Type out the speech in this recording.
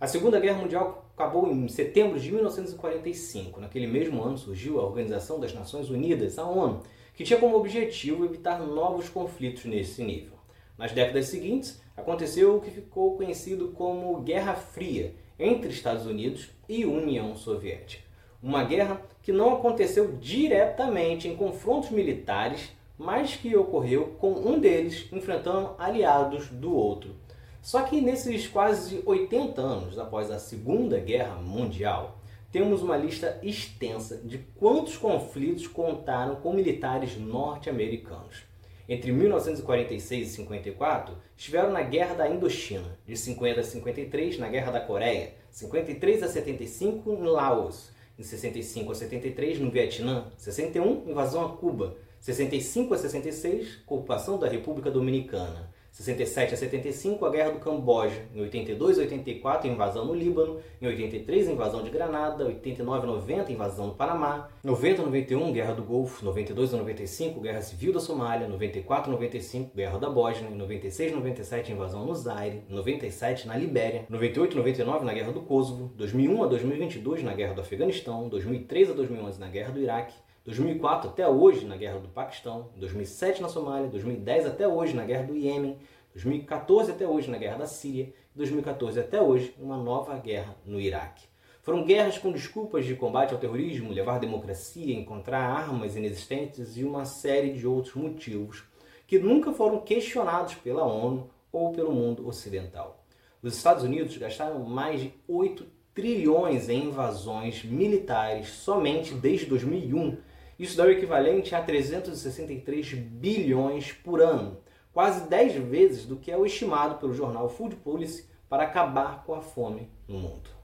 A Segunda Guerra Mundial acabou em setembro de 1945. Naquele mesmo ano surgiu a Organização das Nações Unidas, a ONU, que tinha como objetivo evitar novos conflitos nesse nível. Nas décadas seguintes, aconteceu o que ficou conhecido como Guerra Fria entre Estados Unidos e União Soviética. Uma guerra que não aconteceu diretamente em confrontos militares, mas que ocorreu com um deles enfrentando aliados do outro. Só que nesses quase 80 anos após a Segunda Guerra Mundial, temos uma lista extensa de quantos conflitos contaram com militares norte-americanos. Entre 1946 e 54, estiveram na Guerra da Indochina, de 50 a 53 na Guerra da Coreia, 53 a 75 em Laos, em 65 a 73 no Vietnã, 61 invasão a Cuba, 65 a 66 ocupação da República Dominicana, 67 a 75, a Guerra do Camboja. Em 82 a 84, invasão no Líbano. Em 83, invasão de Granada. 89 a 90, invasão no Panamá. 90 a 91, Guerra do Golfo. 92 a 95, Guerra Civil da Somália. 94 a 95, Guerra da Bósnia. Em 96 a 97, invasão no Zaire. 97 na Libéria. 98 a 99, na Guerra do Kosovo. 2001 a 2022, na Guerra do Afeganistão. 2003 a 2011, na Guerra do Iraque. 2004 até hoje na guerra do Paquistão, 2007 na Somália, 2010 até hoje na guerra do Iêmen, 2014 até hoje na guerra da Síria, 2014 até hoje uma nova guerra no Iraque. Foram guerras com desculpas de combate ao terrorismo, levar democracia, encontrar armas inexistentes e uma série de outros motivos que nunca foram questionados pela ONU ou pelo mundo ocidental. Os Estados Unidos gastaram mais de 8 trilhões em invasões militares somente desde 2001 isso dá o equivalente a 363 bilhões por ano, quase 10 vezes do que é o estimado pelo jornal Food Policy para acabar com a fome no mundo.